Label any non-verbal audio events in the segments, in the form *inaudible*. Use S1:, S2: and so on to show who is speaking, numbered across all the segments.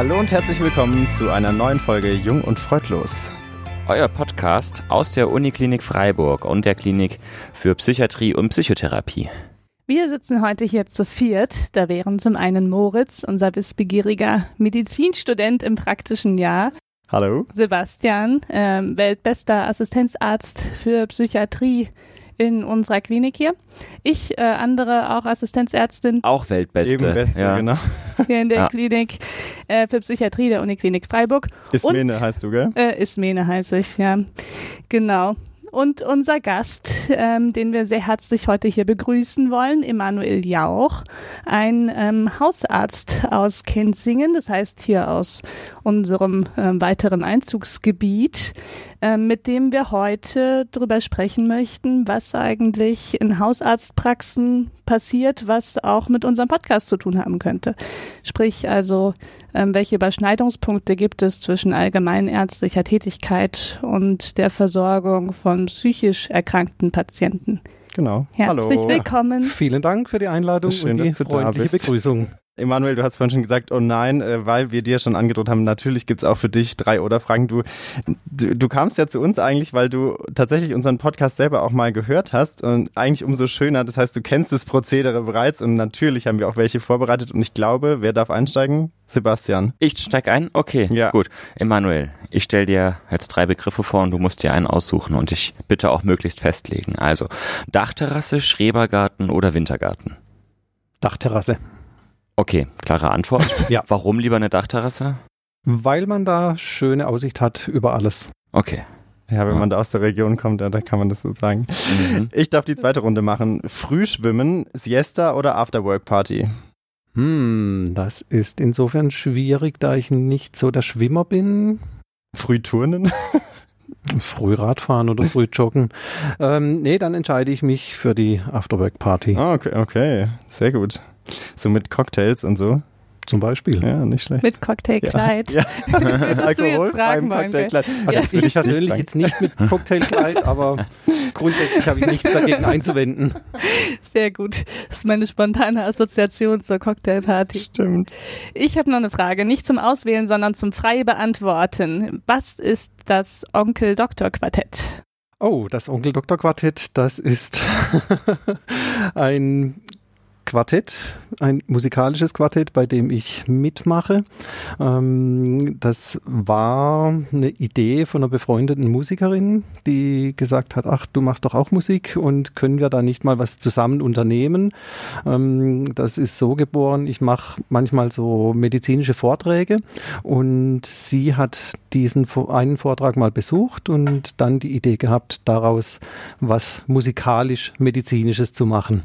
S1: Hallo und herzlich willkommen zu einer neuen Folge Jung und Freudlos.
S2: Euer Podcast aus der Uniklinik Freiburg und der Klinik für Psychiatrie und Psychotherapie.
S3: Wir sitzen heute hier zu viert. Da wären zum einen Moritz, unser wissbegieriger Medizinstudent im praktischen Jahr.
S1: Hallo.
S3: Sebastian, ähm, weltbester Assistenzarzt für Psychiatrie in unserer Klinik hier. Ich, äh, andere auch Assistenzärztin.
S2: Auch Weltbeste.
S1: Eben Beste,
S2: ja.
S1: genau.
S3: Hier in der
S2: Ja.
S3: Klinik äh, für Psychiatrie der Uniklinik Freiburg.
S1: Ismene
S3: Und-
S1: heißt du, gell?
S3: Äh, Ismene heiße ich, ja. Genau. Und unser Gast, ähm, den wir sehr herzlich heute hier begrüßen wollen, Emanuel Jauch, ein ähm, Hausarzt aus Kenzingen, das heißt hier aus unserem ähm, weiteren Einzugsgebiet, ähm, mit dem wir heute darüber sprechen möchten, was eigentlich in Hausarztpraxen passiert, was auch mit unserem Podcast zu tun haben könnte. Sprich also, ähm, welche Überschneidungspunkte gibt es zwischen allgemeinärztlicher Tätigkeit und der Versorgung von psychisch erkrankten Patienten?
S1: Genau.
S3: Herzlich
S1: Hallo.
S3: willkommen.
S4: Vielen Dank für die Einladung
S1: Schön,
S4: und die
S1: dass du da
S4: freundliche
S1: bist.
S4: Begrüßung.
S1: Emanuel, du hast vorhin schon gesagt, oh nein, äh, weil wir dir schon angedroht haben, natürlich gibt's auch für dich drei oder Fragen. Du, du, du kamst ja zu uns eigentlich, weil du tatsächlich unseren Podcast selber auch mal gehört hast und eigentlich umso schöner. Das heißt, du kennst das Prozedere bereits und natürlich haben wir auch welche vorbereitet und ich glaube, wer darf einsteigen? Sebastian.
S2: Ich steig ein? Okay,
S1: Ja.
S2: gut. Emanuel, ich stell dir jetzt drei Begriffe vor und du musst dir einen aussuchen und ich bitte auch möglichst festlegen. Also Dachterrasse, Schrebergarten oder Wintergarten?
S4: Dachterrasse.
S2: Okay, klare Antwort. *laughs*
S4: Ja.
S2: Warum lieber eine Dachterrasse?
S4: Weil man da schöne Aussicht hat über alles.
S2: Okay.
S1: Ja, wenn man da aus der Region kommt, ja, da kann man das so sagen.
S2: Mhm.
S1: Ich darf die zweite Runde machen. Frühschwimmen, Siesta oder Afterwork-Party?
S4: Hm, das ist insofern schwierig, da ich nicht so der Schwimmer bin.
S1: Frühturnen?
S4: Frühradfahren oder Frühjoggen. *laughs* ähm, nee, dann entscheide ich mich für die Afterwork-Party
S1: Ah, okay, okay, sehr gut. So mit Cocktails und so.
S4: zum Beispiel.
S1: Ja, nicht schlecht.
S3: Mit Cocktailkleid.
S1: Ja. *laughs*
S3: Du jetzt fragen?
S1: Cocktailkleid.
S4: Also
S3: Ja.
S4: ich persönlich jetzt nicht mit Cocktailkleid, *laughs* aber grundsätzlich habe ich nichts dagegen einzuwenden.
S3: Sehr gut. Das ist meine spontane Assoziation zur Cocktailparty.
S1: Stimmt.
S3: Ich habe noch eine Frage, nicht zum Auswählen, sondern zum frei beantworten. Was ist das Onkel-Doktor-Quartett?
S4: Oh, das Onkel Doktor Quartett, das ist *laughs* ein Quartett, ein musikalisches Quartett, bei dem ich mitmache. Ähm, das war eine Idee von einer befreundeten Musikerin, die gesagt hat, ach, du machst doch auch Musik und können wir da nicht mal was zusammen unternehmen? Ähm, das ist so geboren, ich mache manchmal so medizinische Vorträge und sie hat diesen einen Vortrag mal besucht und dann die Idee gehabt, daraus was musikalisch-medizinisches zu machen.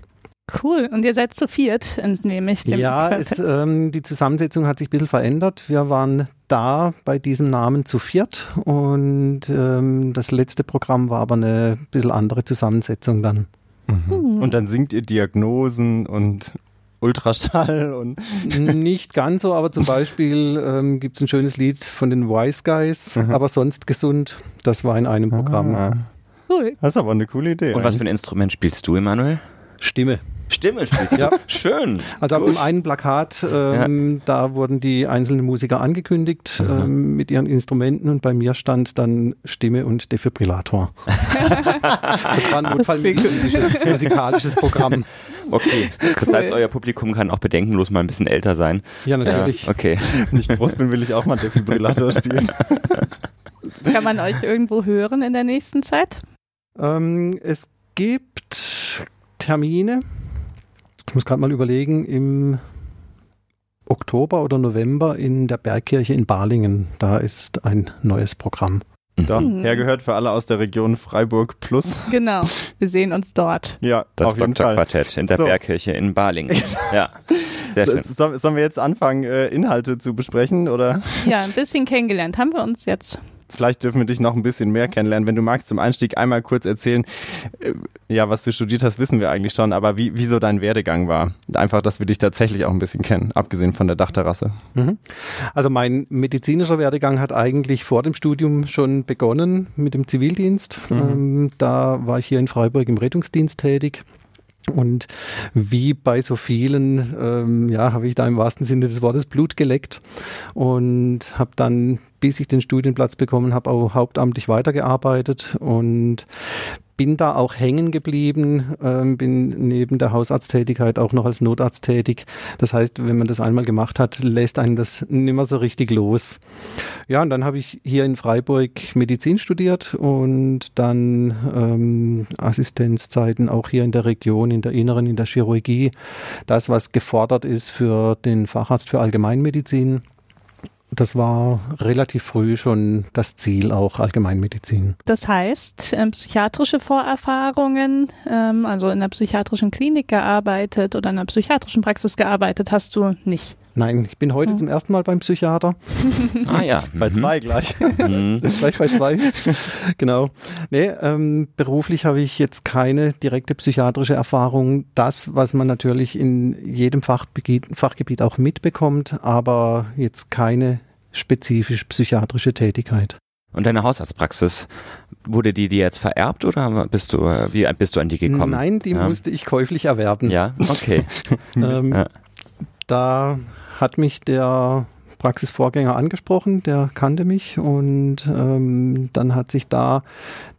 S3: Cool. Und ihr seid zu viert, entnehme ich dem
S4: Ja, es, ähm, die Zusammensetzung hat sich ein bisschen verändert. Wir waren da bei diesem Namen zu viert und ähm, das letzte Programm war aber eine bisschen andere Zusammensetzung dann.
S3: Hm.
S1: Und dann singt ihr Diagnosen und Ultraschall und
S4: Nicht ganz so, aber zum Beispiel ähm, gibt es ein schönes Lied von den Wise Guys,
S1: Mhm.
S4: aber sonst gesund. Das war in einem Programm.
S1: Ah,
S3: cool.
S1: das ist aber eine coole Idee.
S2: Und was für ein Instrument spielst du, Emanuel?
S4: Stimme.
S2: Stimme spielst du?
S4: Ja.
S2: Schön.
S4: Also auf dem einen Plakat, ähm, da wurden die einzelnen Musiker angekündigt
S2: Mhm.
S4: ähm, mit ihren Instrumenten und bei mir stand dann Stimme und Defibrillator. *laughs* das war ein notfallmedizinisches musikalisches Programm.
S2: Okay. Das
S3: Cool.
S2: heißt, euer Publikum kann auch bedenkenlos mal ein bisschen älter sein.
S4: Ja, natürlich.
S2: Okay. *laughs*
S1: Wenn ich groß bin, will ich auch mal Defibrillator spielen. *laughs*
S3: Kann man euch irgendwo hören in der nächsten Zeit?
S4: Ähm, es gibt Termine, ich muss gerade mal überlegen, im Oktober oder November in der Bergkirche in Balingen. Da ist ein neues Programm.
S1: Da,
S3: Mhm.
S1: hergehört für alle aus der Region Freiburg plus.
S3: Genau. Wir sehen uns dort.
S1: Ja,
S2: Das
S1: auf jeden Fall.
S2: Doktorquartett in der
S1: So.
S2: Bergkirche in Balingen. *laughs* Ja, sehr schön.
S1: So- Sollen wir jetzt anfangen, äh, Inhalte zu besprechen? Oder
S3: Ja, ein bisschen kennengelernt haben wir uns jetzt.
S1: Vielleicht dürfen wir dich noch ein bisschen mehr kennenlernen. Wenn du magst, zum Einstieg einmal kurz erzählen, äh, ja, was du studiert hast, wissen wir eigentlich schon, aber wie, wie so dein Werdegang war. Einfach, dass wir dich tatsächlich auch ein bisschen kennen, abgesehen von der Dachterrasse.
S4: Mhm. Also mein medizinischer Werdegang hat eigentlich vor dem Studium schon begonnen mit dem Zivildienst.
S1: Mhm.
S4: Ähm, da war ich hier in Freiburg im Rettungsdienst tätig Und wie bei so vielen, ähm, ja, habe ich da im wahrsten Sinne des Wortes Blut geleckt und habe dann, bis ich den Studienplatz bekommen habe, auch hauptamtlich weitergearbeitet. Und bin da auch hängen geblieben, ähm, bin neben der Hausarzttätigkeit auch noch als Notarzt tätig. Das heißt, wenn man das einmal gemacht hat, lässt einen das nimmer so richtig los. Ja, und dann habe ich hier in Freiburg Medizin studiert und dann ähm, Assistenzzeiten auch hier in der Region, in der Inneren, in der Chirurgie. Das, was gefordert ist für den Facharzt für Allgemeinmedizin das war relativ früh schon das Ziel, auch Allgemeinmedizin.
S3: Das heißt, ähm, psychiatrische Vorerfahrungen, ähm, also in der psychiatrischen Klinik gearbeitet oder in der psychiatrischen Praxis gearbeitet, hast du nicht.
S4: Nein, ich bin heute hm. zum ersten Mal beim Psychiater. *laughs*
S2: ah ja.
S1: bei mhm. zwei gleich.
S4: Mhm. *laughs* gleich bei zwei. *laughs* genau. Nee, ähm, beruflich habe ich jetzt keine direkte psychiatrische Erfahrung. Das, was man natürlich in jedem Fachgebiet, Fachgebiet auch mitbekommt, aber jetzt keine spezifisch psychiatrische Tätigkeit.
S2: Und deine Hausarztpraxis, wurde die dir jetzt vererbt oder bist du, wie bist du an die gekommen?
S4: Nein, die ja. musste ich käuflich erwerben.
S2: Ja, okay.
S4: ähm, ja. Da hat mich der Praxisvorgänger angesprochen, der kannte mich und ähm, dann hat sich da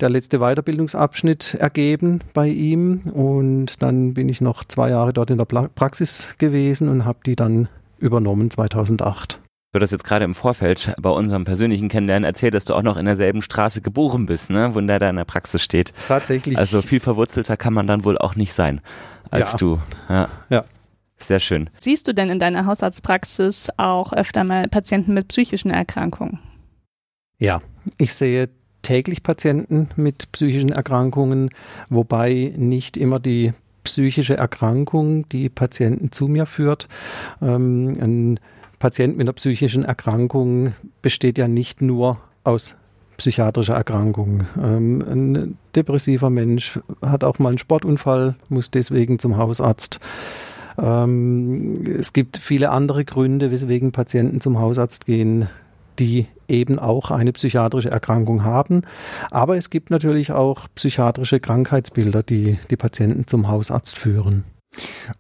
S4: der letzte Weiterbildungsabschnitt ergeben bei ihm und dann bin ich noch zwei Jahre dort in der Praxis gewesen und habe die dann übernommen 2008.
S2: Du hast jetzt gerade im Vorfeld bei unserem persönlichen Kennenlernen erzählt, dass du auch noch in derselben Straße geboren bist, ne? wo der da in der Praxis steht.
S4: Tatsächlich.
S2: Also viel verwurzelter kann man dann wohl auch nicht sein als ja. du.
S4: Ja. ja.
S2: Sehr schön.
S3: Siehst du denn in deiner Hausarztpraxis auch öfter mal Patienten mit psychischen Erkrankungen?
S4: Ja, ich sehe täglich Patienten mit psychischen Erkrankungen, wobei nicht immer die psychische Erkrankung die Patienten zu mir führt. Ähm, ein Patient mit einer psychischen Erkrankung besteht ja nicht nur aus psychiatrischer Erkrankung. Ähm, ein depressiver Mensch hat auch mal einen Sportunfall, muss deswegen zum Hausarzt. Ähm, es gibt viele andere Gründe, weswegen Patienten zum Hausarzt gehen, die eben auch eine psychiatrische Erkrankung haben. Aber es gibt natürlich auch psychiatrische Krankheitsbilder, die die Patienten zum Hausarzt führen.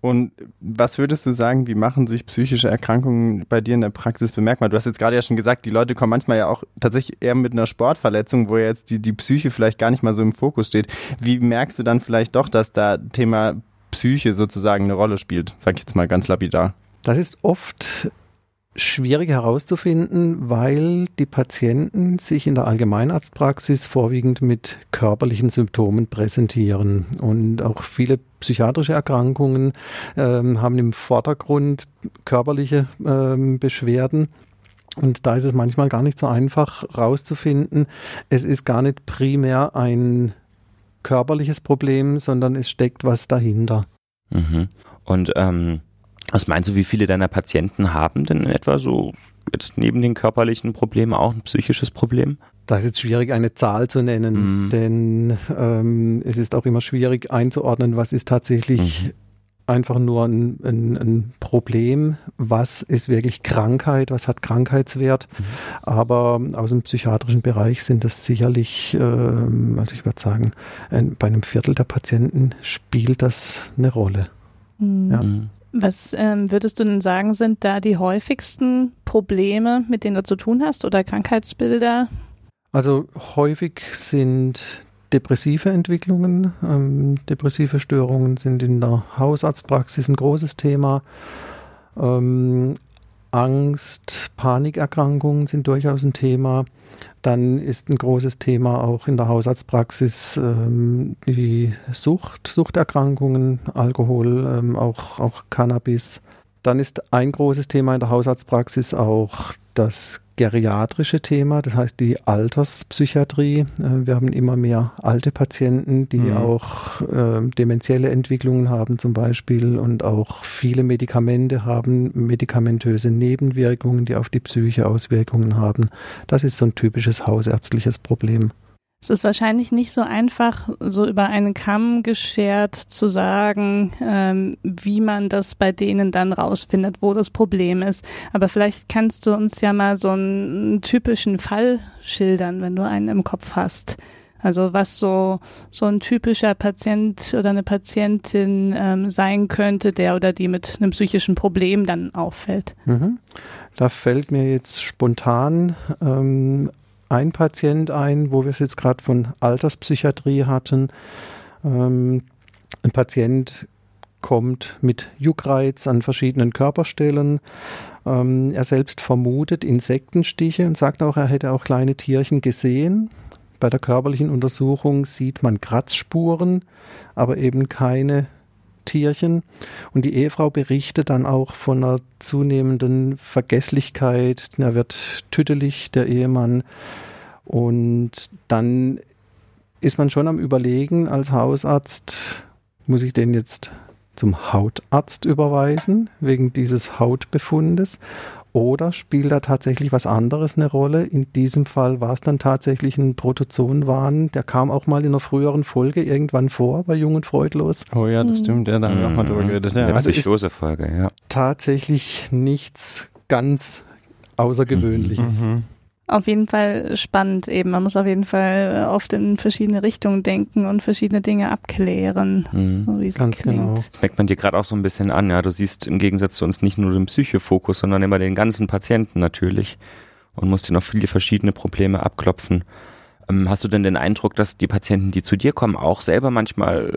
S1: Und was würdest du sagen, wie machen sich psychische Erkrankungen bei dir in der Praxis bemerkbar? Du hast jetzt gerade ja schon gesagt, die Leute kommen manchmal ja auch tatsächlich eher mit einer Sportverletzung, wo jetzt die, die Psyche vielleicht gar nicht mal so im Fokus steht. Wie merkst du dann vielleicht doch, dass da Thema Psyche sozusagen eine Rolle spielt, sag ich jetzt mal ganz lapidar.
S4: Das ist oft schwierig herauszufinden, weil die Patienten sich in der Allgemeinarztpraxis vorwiegend mit körperlichen Symptomen präsentieren. Und auch viele psychiatrische Erkrankungen ähm, haben im Vordergrund körperliche ähm, Beschwerden. Und da ist es manchmal gar nicht so einfach herauszufinden, es ist gar nicht primär ein körperliches Problem, sondern es steckt was dahinter.
S2: Mhm. Und ähm, was meinst du, wie viele deiner Patienten haben denn etwa so jetzt neben den körperlichen Problemen auch ein psychisches Problem?
S4: Das ist jetzt schwierig, eine Zahl zu nennen, mhm. denn ähm, es ist auch immer schwierig einzuordnen, was ist tatsächlich mhm einfach nur ein, ein, ein, Problem, was ist wirklich Krankheit, was hat Krankheitswert. Mhm. Aber aus dem psychiatrischen Bereich sind das sicherlich, äh, also ich würde sagen, ein, bei einem Viertel der Patienten spielt das eine Rolle.
S3: Mhm. Ja. Was ähm, würdest du denn sagen, sind da die häufigsten Probleme, mit denen du zu tun hast oder Krankheitsbilder?
S4: Also häufig sind depressive Entwicklungen. Ähm, depressive Störungen sind in der Hausarztpraxis ein großes Thema. Ähm, Angst, Panikerkrankungen sind durchaus ein Thema. Dann ist ein großes Thema auch in der Hausarztpraxis ähm, die Sucht, Suchterkrankungen, Alkohol, ähm, auch, auch Cannabis. Dann ist ein großes Thema in der Hausarztpraxis auch das geriatrische Thema, das heißt die Alterspsychiatrie. Äh, wir haben immer mehr alte Patienten, die mhm. auch äh, demenzielle Entwicklungen haben zum Beispiel und auch viele Medikamente haben, medikamentöse Nebenwirkungen, die auf die Psyche Auswirkungen haben. Das ist so ein typisches hausärztliches Problem.
S3: Es ist wahrscheinlich nicht so einfach, so über einen Kamm geschert zu sagen, ähm, wie man das bei denen dann rausfindet, wo das Problem ist. Aber vielleicht kannst du uns ja mal so einen typischen Fall schildern, wenn du einen im Kopf hast. Also was so, so ein typischer Patient oder eine Patientin ähm, sein könnte, der oder die mit einem psychischen Problem dann auffällt.
S4: Mhm. Da fällt mir jetzt spontan ähm, ein Patient ein, wo wir es jetzt gerade von Alterspsychiatrie hatten. Ähm, ein Patient kommt mit Juckreiz an verschiedenen Körperstellen. Ähm, er selbst vermutet Insektenstiche und sagt auch, er hätte auch kleine Tierchen gesehen. Bei der körperlichen Untersuchung sieht man Kratzspuren, aber eben keine Tierchen. Und die Ehefrau berichtet dann auch von einer zunehmenden Vergesslichkeit. Er wird tüdelig, der Ehemann. Und dann ist man schon am Überlegen als Hausarzt, muss ich den jetzt zum Hautarzt überweisen, wegen dieses Hautbefundes? Oder spielt da tatsächlich was anderes eine Rolle? In diesem Fall war es dann tatsächlich ein Protozoenwahn. Der kam auch mal in einer früheren Folge irgendwann vor bei Jung und Freudlos.
S1: Oh ja, das stimmt. Ja, da haben wir auch mal drüber geredet. Ja.
S2: Eine Psychose-Folge, ja.
S4: Tatsächlich nichts ganz Außergewöhnliches.
S1: Mhm.
S3: Auf jeden Fall spannend eben. Man muss auf jeden Fall oft in verschiedene Richtungen denken und verschiedene Dinge abklären,
S2: Mhm.
S3: so wie es
S4: Ganz
S3: klingt.
S4: genau.
S2: Das merkt man dir gerade auch so ein bisschen an, ja. Du siehst im Gegensatz zu uns nicht nur den Psychofokus, sondern immer den ganzen Patienten natürlich und musst dir noch viele verschiedene Probleme abklopfen. Ähm, hast du denn den Eindruck, dass die Patienten, die zu dir kommen, auch selber manchmal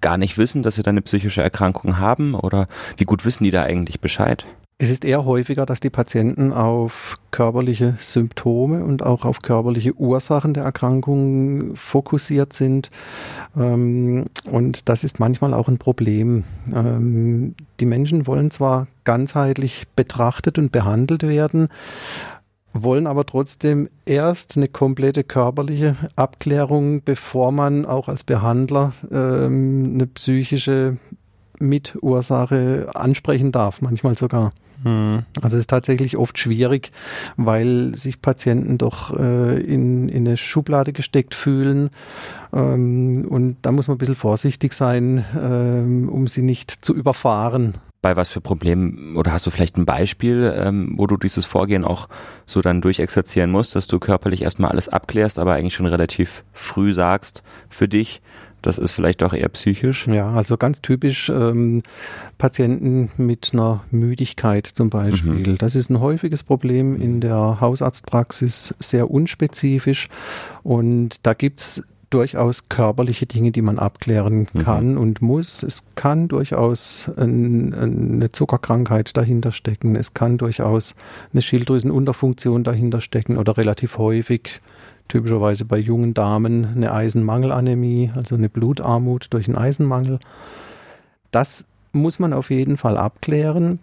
S2: gar nicht wissen, dass sie da eine psychische Erkrankung haben? Oder wie gut wissen die da eigentlich Bescheid?
S4: Es ist eher häufiger, dass die Patienten auf körperliche Symptome und auch auf körperliche Ursachen der Erkrankung fokussiert sind. Ähm, Und das ist manchmal auch ein Problem. Ähm, Die Menschen wollen zwar ganzheitlich betrachtet und behandelt werden, wollen aber trotzdem erst eine komplette körperliche Abklärung, bevor man auch als Behandler ähm, eine psychische Mitursache ansprechen darf, manchmal sogar.
S1: Hm.
S4: Also es ist tatsächlich oft schwierig, weil sich Patienten doch äh, in, in eine Schublade gesteckt fühlen. Ähm, und da muss man ein bisschen vorsichtig sein, ähm, um sie nicht zu überfahren.
S2: Bei was für Problemen, oder hast du vielleicht ein Beispiel, ähm, wo du dieses Vorgehen auch so dann durchexerzieren musst, dass du körperlich erstmal alles abklärst, aber eigentlich schon relativ früh sagst für dich, das ist vielleicht auch eher psychisch?
S4: Ja, also ganz typisch ähm, Patienten mit einer Müdigkeit zum Beispiel. Das ist ein häufiges Problem in der Hausarztpraxis, sehr unspezifisch. Und da gibt's durchaus körperliche Dinge, die man abklären
S2: Mhm.
S4: kann und muss. Es kann durchaus ein, eine Zuckerkrankheit dahinter stecken. Es kann durchaus eine Schilddrüsenunterfunktion dahinter stecken oder relativ häufig, typischerweise bei jungen Damen, eine Eisenmangelanämie, also eine Blutarmut durch einen Eisenmangel. Das muss man auf jeden Fall abklären.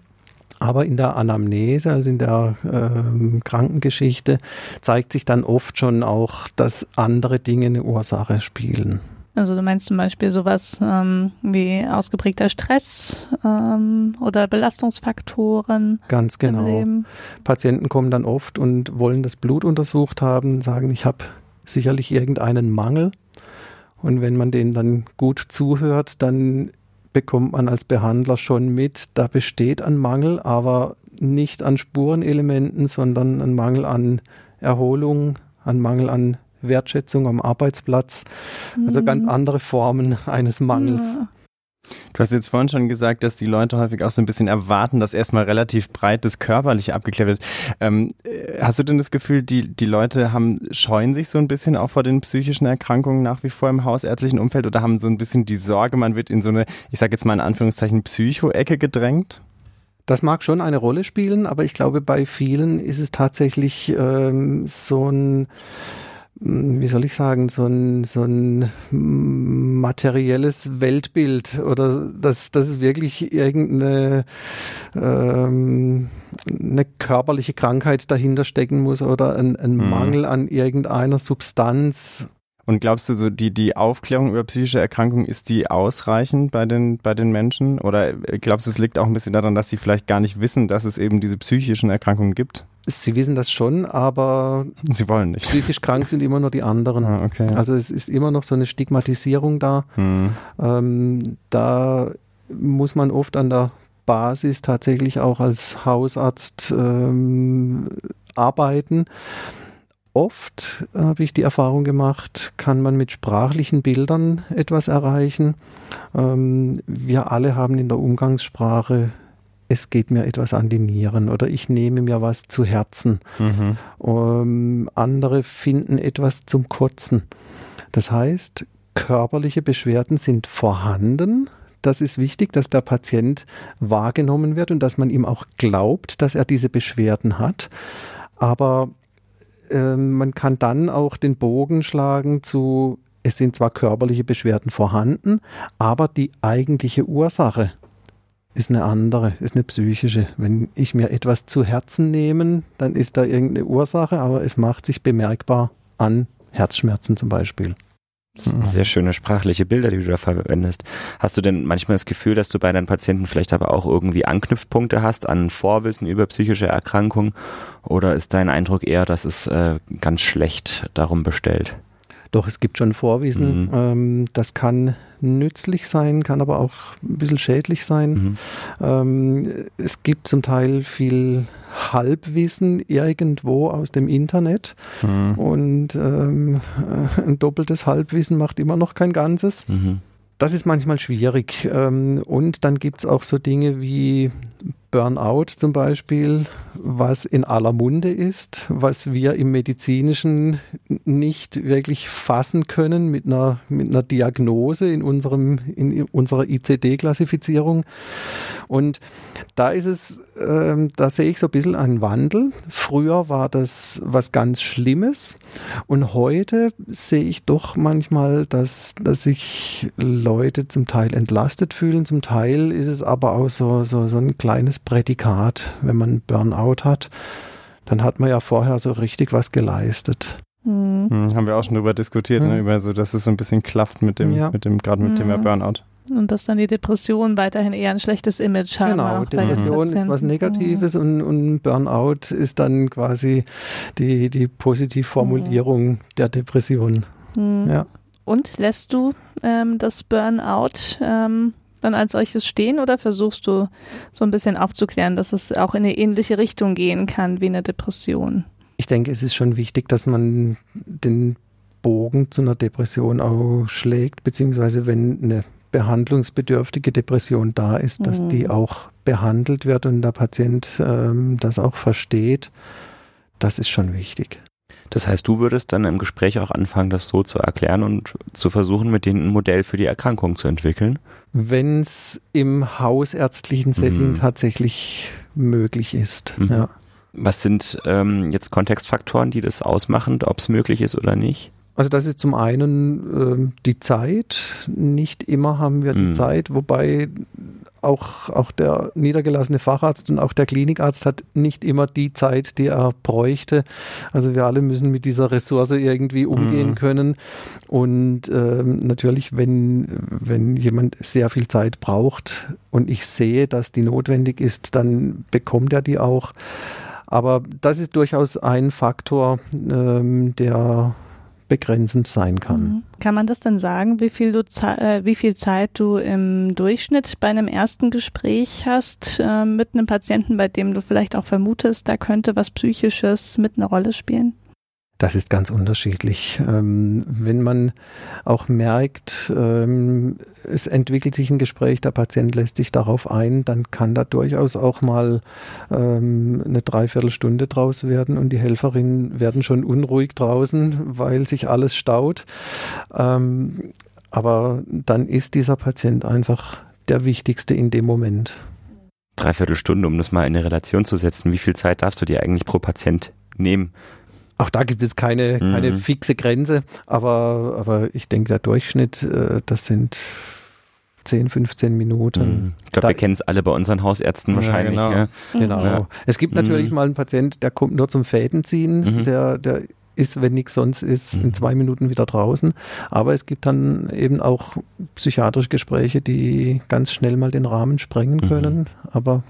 S4: Aber in der Anamnese, also in der ähm, Krankengeschichte, zeigt sich dann oft schon auch, dass andere Dinge eine Ursache spielen.
S3: Also du meinst zum Beispiel sowas ähm, wie ausgeprägter Stress ähm, oder Belastungsfaktoren
S4: Ganz genau. Patienten kommen dann oft und wollen das Blut untersucht haben, sagen, ich habe sicherlich irgendeinen Mangel. Und wenn man denen dann gut zuhört, dann bekommt man als Behandler schon mit, da besteht ein Mangel, aber nicht an Spurenelementen, sondern ein Mangel an Erholung, ein Mangel an Wertschätzung am Arbeitsplatz. Also ganz andere Formen eines Mangels.
S3: Ja.
S1: Du hast jetzt vorhin schon gesagt, dass die Leute häufig auch so ein bisschen erwarten, dass erstmal relativ breit das Körperliche abgeklärt wird. Ähm, äh, hast du denn das Gefühl, die, die Leute haben, scheuen sich so ein bisschen auch vor den psychischen Erkrankungen nach wie vor im hausärztlichen Umfeld oder haben so ein bisschen die Sorge, man wird in so eine, ich sage jetzt mal in Anführungszeichen, Psycho-Ecke gedrängt?
S4: Das mag schon eine Rolle spielen, aber ich glaube, bei vielen ist es tatsächlich ähm, so ein, wie soll ich sagen, so ein, so ein materielles Weltbild oder dass, dass wirklich irgendeine ähm, eine körperliche Krankheit dahinter stecken muss oder ein, ein
S1: Mhm.
S4: Mangel an irgendeiner Substanz.
S1: Und glaubst du, so die, die Aufklärung über psychische Erkrankungen, ist die ausreichend bei den, bei den Menschen? Oder glaubst du, es liegt auch ein bisschen daran, dass die vielleicht gar nicht wissen, dass es eben diese psychischen Erkrankungen gibt?
S4: Sie wissen das schon, aber *laughs*
S1: Sie wollen nicht.
S4: psychisch krank sind immer nur die anderen.
S1: Ah, okay.
S4: Also es ist immer noch so eine Stigmatisierung da.
S1: Hm.
S4: Ähm, da muss man oft an der Basis tatsächlich auch als Hausarzt ähm, arbeiten. Oft, habe ich die Erfahrung gemacht, kann man mit sprachlichen Bildern etwas erreichen. Ähm, wir alle haben in der Umgangssprache es geht mir etwas an die Nieren oder ich nehme mir was zu Herzen. Mhm. Um, andere finden etwas zum Kotzen. Das heißt, körperliche Beschwerden sind vorhanden. Das ist wichtig, dass der Patient wahrgenommen wird und dass man ihm auch glaubt, dass er diese Beschwerden hat. Aber äh, man kann dann auch den Bogen schlagen zu, es sind zwar körperliche Beschwerden vorhanden, aber die eigentliche Ursache ist eine andere, ist eine psychische. Wenn ich mir etwas zu Herzen nehme, dann ist da irgendeine Ursache, aber es macht sich bemerkbar an Herzschmerzen zum Beispiel.
S2: Sehr schöne sprachliche Bilder, die du da verwendest. Hast du denn manchmal das Gefühl, dass du bei deinen Patienten vielleicht aber auch irgendwie Anknüpfpunkte hast an Vorwissen über psychische Erkrankungen? Oder ist dein Eindruck eher, dass es äh, ganz schlecht darum bestellt?
S4: Doch, es gibt schon Vorwissen. Mhm. Ähm, das kann nützlich sein, kann aber auch ein bisschen schädlich sein. Mhm. Ähm, es gibt zum Teil viel Halbwissen irgendwo aus dem Internet mhm. und ähm, ein doppeltes Halbwissen macht immer noch kein Ganzes. Mhm. Das ist manchmal schwierig. Ähm, und dann gibt es auch so Dinge wie Burnout zum Beispiel, was in aller Munde ist, was wir im Medizinischen nicht wirklich fassen können mit einer, mit einer Diagnose in, unserem, in unserer ICD-Klassifizierung. Und da ist es, äh, da sehe ich so ein bisschen einen Wandel. Früher war das was ganz Schlimmes und heute sehe ich doch manchmal, dass, dass sich Leute zum Teil entlastet fühlen, zum Teil ist es aber auch so, so, so ein kleines Prädikat, wenn man Burnout hat, dann hat man ja vorher so richtig was geleistet.
S1: Mhm. Hm, haben wir auch schon darüber diskutiert, mhm. ne, über so, dass es so ein bisschen klafft mit dem, ja. mit dem, gerade mit mhm. dem Burnout.
S3: Und dass dann die Depression weiterhin eher ein schlechtes Image haben.
S4: Genau, Depression ist was Negatives und, und, Burnout ist dann quasi die, die Positivformulierung mhm. der Depression.
S3: Mhm. Ja. Und lässt du ähm, das Burnout ähm, dann als solches stehen oder versuchst du so ein bisschen aufzuklären, dass es auch in eine ähnliche Richtung gehen kann wie eine Depression?
S4: Ich denke, es ist schon wichtig, dass man den Bogen zu einer Depression auch schlägt, beziehungsweise wenn eine behandlungsbedürftige Depression da ist, dass mhm. die auch behandelt wird und der Patient ähm, das auch versteht. Das ist schon wichtig.
S2: Das heißt, du würdest dann im Gespräch auch anfangen, das so zu erklären und zu versuchen, mit denen ein Modell für die Erkrankung zu entwickeln?
S4: Wenn es im hausärztlichen Setting mhm. tatsächlich möglich ist, mhm. ja.
S2: Was sind ähm, jetzt Kontextfaktoren, die das ausmachen, ob es möglich ist oder nicht?
S4: Also das ist zum einen äh, die Zeit. Nicht immer haben wir die mhm. Zeit, wobei auch, auch der niedergelassene Facharzt und auch der Klinikarzt hat nicht immer die Zeit, die er bräuchte. Also wir alle müssen mit dieser Ressource irgendwie umgehen mhm. können. Und äh, natürlich, wenn, wenn jemand sehr viel Zeit braucht und ich sehe, dass die notwendig ist, dann bekommt er die auch. Aber das ist durchaus ein Faktor, ähm, der begrenzend sein kann. Mhm.
S3: Kann man das denn sagen, wie viel, du, äh, wie viel Zeit du im Durchschnitt bei einem ersten Gespräch hast äh, mit einem Patienten, bei dem du vielleicht auch vermutest, da könnte was Psychisches mit einer Rolle spielen?
S4: Das ist ganz unterschiedlich. Ähm, wenn man auch merkt, ähm, es entwickelt sich ein Gespräch, der Patient lässt sich darauf ein, dann kann da durchaus auch mal ähm, eine Dreiviertelstunde draus werden und die Helferinnen werden schon unruhig draußen, weil sich alles staut. Aber dann ist dieser Patient einfach der wichtigste in dem Moment.
S2: Dreiviertel Stunde, um das mal in eine Relation zu setzen. Wie viel Zeit darfst du dir eigentlich pro Patient nehmen?
S4: Auch da gibt es keine, keine mhm. fixe Grenze, aber, aber ich denke, der Durchschnitt, äh, das sind 10, 15 Minuten. Mhm.
S2: Ich glaube, wir kennen es alle bei unseren Hausärzten wahrscheinlich.
S4: Ja, genau. Ja. genau. Ja. Es gibt natürlich mhm. mal einen Patient, der kommt nur zum Fädenziehen, mhm. der, der ist, wenn nichts sonst ist, in mhm. zwei Minuten wieder draußen. Aber es gibt dann eben auch psychiatrische Gespräche, die ganz schnell mal den Rahmen sprengen mhm. können. Aber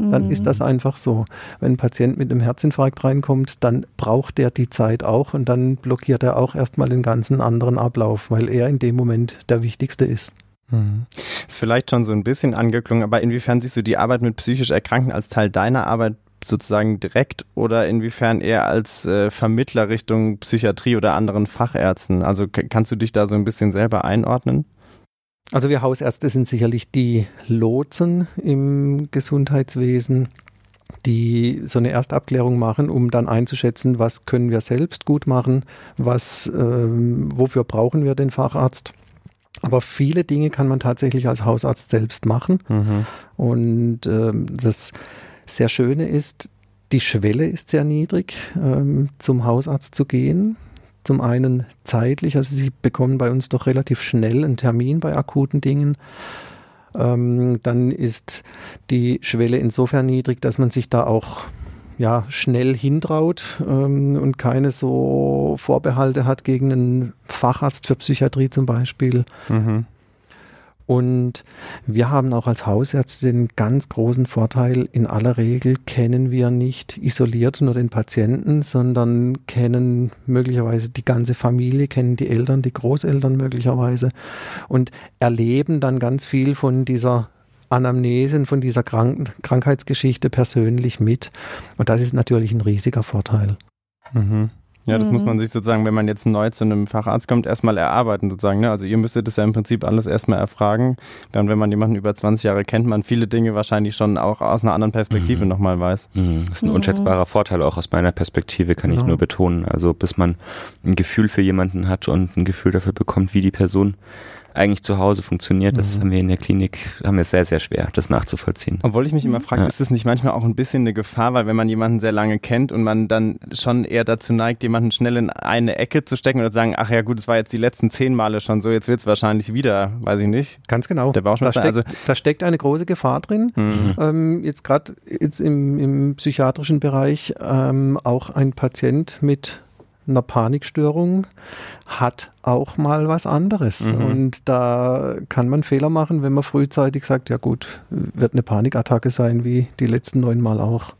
S4: dann ist das mhm. einfach so. Wenn ein Patient mit einem Herzinfarkt reinkommt, dann braucht er die Zeit auch und dann blockiert er auch erstmal den ganzen anderen Ablauf, weil er in dem Moment der Wichtigste ist.
S1: Mhm. Ist vielleicht schon so ein bisschen angeklungen, aber inwiefern siehst du die Arbeit mit psychisch Erkrankten als Teil deiner Arbeit sozusagen direkt oder inwiefern eher als äh, Vermittler Richtung Psychiatrie oder anderen Fachärzten? Also kannst du dich da so ein bisschen selber einordnen?
S4: Also wir Hausärzte sind sicherlich die Lotsen im Gesundheitswesen, die so eine Erstabklärung machen, um dann einzuschätzen, was können wir selbst gut machen, was, ähm, wofür brauchen wir den Facharzt. Aber viele Dinge kann man tatsächlich als Hausarzt selbst machen. Mhm. Und ähm, das sehr Schöne ist, die Schwelle ist sehr niedrig, ähm, zum Hausarzt zu gehen. Zum einen zeitlich, also Sie bekommen bei uns doch relativ schnell einen Termin bei akuten Dingen. Ähm, dann ist die Schwelle insofern niedrig, dass man sich da auch ja, schnell hintraut ähm, und keine so Vorbehalte hat gegen einen Facharzt für Psychiatrie zum Beispiel. Mhm. Und wir haben auch als Hausärzte den ganz großen Vorteil, in aller Regel kennen wir nicht isoliert nur den Patienten, sondern kennen möglicherweise die ganze Familie, kennen die Eltern, die Großeltern möglicherweise und erleben dann ganz viel von dieser Anamnesen, von dieser Krank Krankheitsgeschichte persönlich mit. Und das ist natürlich ein riesiger Vorteil.
S1: Mhm. Ja, das mhm. muss man sich sozusagen, wenn man jetzt neu zu einem Facharzt kommt, erstmal erarbeiten sozusagen. Ne? Also ihr müsstet das ja im Prinzip alles erstmal erfragen. Dann, wenn man jemanden über 20 Jahre kennt, man viele Dinge wahrscheinlich schon auch aus einer anderen Perspektive mhm. nochmal weiß.
S2: Mhm. Das ist ein unschätzbarer Vorteil auch aus meiner Perspektive, kann genau. ich nur betonen. Also bis man ein Gefühl für jemanden hat und ein Gefühl dafür bekommt, wie die Person eigentlich zu Hause funktioniert. Das mhm. haben wir in der Klinik, haben wir sehr, sehr schwer, das nachzuvollziehen.
S1: Obwohl ich mich immer frage, ja. ist das nicht manchmal auch ein bisschen eine Gefahr, weil wenn man jemanden sehr lange kennt und man dann schon eher dazu neigt, jemanden schnell in eine Ecke zu stecken oder zu sagen, ach ja gut, es war jetzt die letzten zehn Male schon so, jetzt wird es wahrscheinlich wieder, weiß ich nicht.
S4: Ganz genau. Der da, steckt, also, da steckt eine große Gefahr drin. Mhm. Ähm, jetzt gerade jetzt im, im psychiatrischen Bereich ähm, auch ein Patient mit einer Panikstörung hat auch mal was anderes. Mhm. Und da kann man Fehler machen, wenn man frühzeitig sagt, ja gut, wird eine Panikattacke sein, wie die letzten neun Mal auch.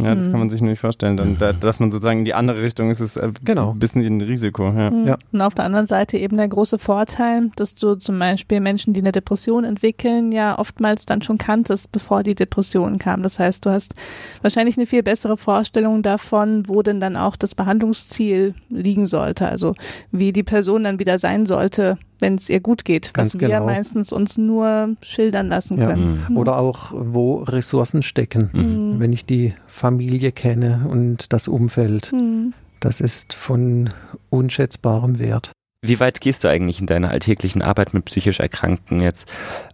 S1: Ja, das mhm. kann man sich nicht vorstellen. Dann, da, dass man sozusagen in die andere Richtung ist, ist äh, genau. ein bisschen ein Risiko. Ja.
S3: Mhm. ja. Und auf der anderen Seite eben der große Vorteil, dass du zum Beispiel Menschen, die eine Depression entwickeln, ja oftmals dann schon kanntest, bevor die Depression kam. Das heißt, du hast wahrscheinlich eine viel bessere Vorstellung davon, wo denn dann auch das Behandlungsziel liegen sollte. Also wie die Person dann wieder sein sollte, wenn es ihr gut geht, Ganz was genau. wir meistens uns nur schildern lassen ja. können.
S4: Mhm. Oder auch, wo Ressourcen stecken. Mhm. Wenn ich die Familie kenne und das Umfeld, mhm. das ist von unschätzbarem Wert.
S2: Wie weit gehst du eigentlich in deiner alltäglichen Arbeit mit psychisch Erkrankten jetzt?